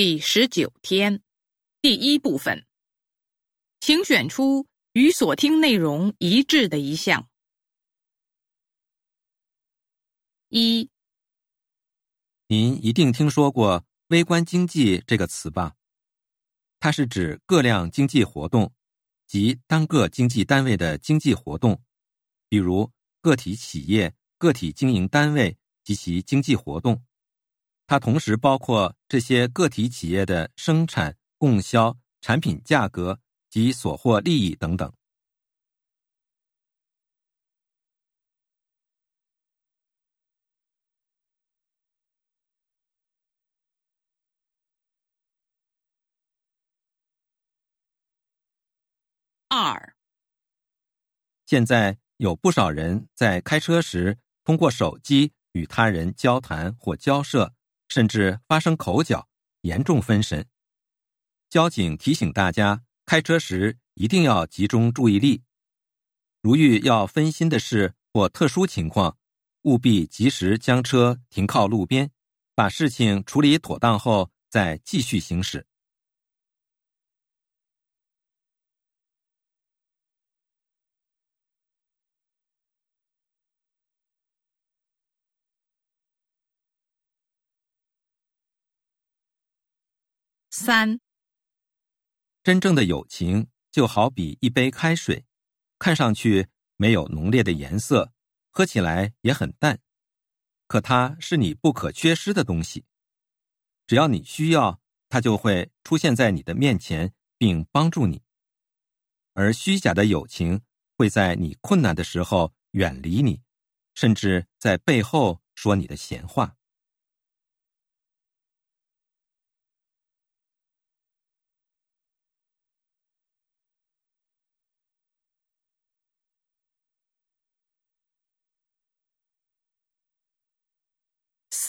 第十九天，第一部分，请选出与所听内容一致的一项。一，您一定听说过“微观经济”这个词吧？它是指各量经济活动及单个经济单位的经济活动，比如个体企业、个体经营单位及其经济活动。它同时包括这些个体企业的生产、供销、产品价格及所获利益等等。二，现在有不少人在开车时通过手机与他人交谈或交涉。甚至发生口角，严重分神。交警提醒大家，开车时一定要集中注意力。如遇要分心的事或特殊情况，务必及时将车停靠路边，把事情处理妥当后再继续行驶。三，真正的友情就好比一杯开水，看上去没有浓烈的颜色，喝起来也很淡，可它是你不可缺失的东西。只要你需要，它就会出现在你的面前，并帮助你。而虚假的友情会在你困难的时候远离你，甚至在背后说你的闲话。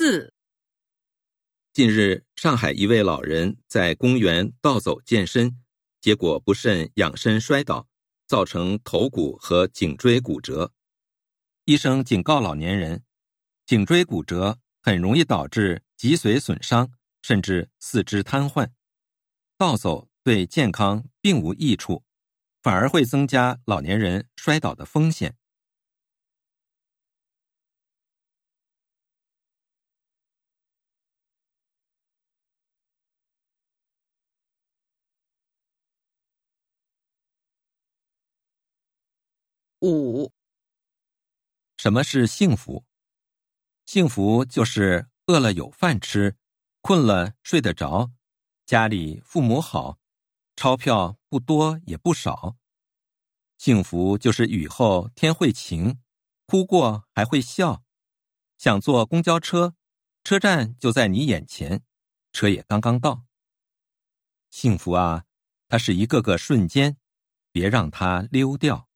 四。近日，上海一位老人在公园倒走健身，结果不慎仰身摔倒，造成头骨和颈椎骨折。医生警告老年人，颈椎骨折很容易导致脊髓损伤，甚至四肢瘫痪。倒走对健康并无益处，反而会增加老年人摔倒的风险。五，什么是幸福？幸福就是饿了有饭吃，困了睡得着，家里父母好，钞票不多也不少。幸福就是雨后天会晴，哭过还会笑。想坐公交车，车站就在你眼前，车也刚刚到。幸福啊，它是一个个瞬间，别让它溜掉。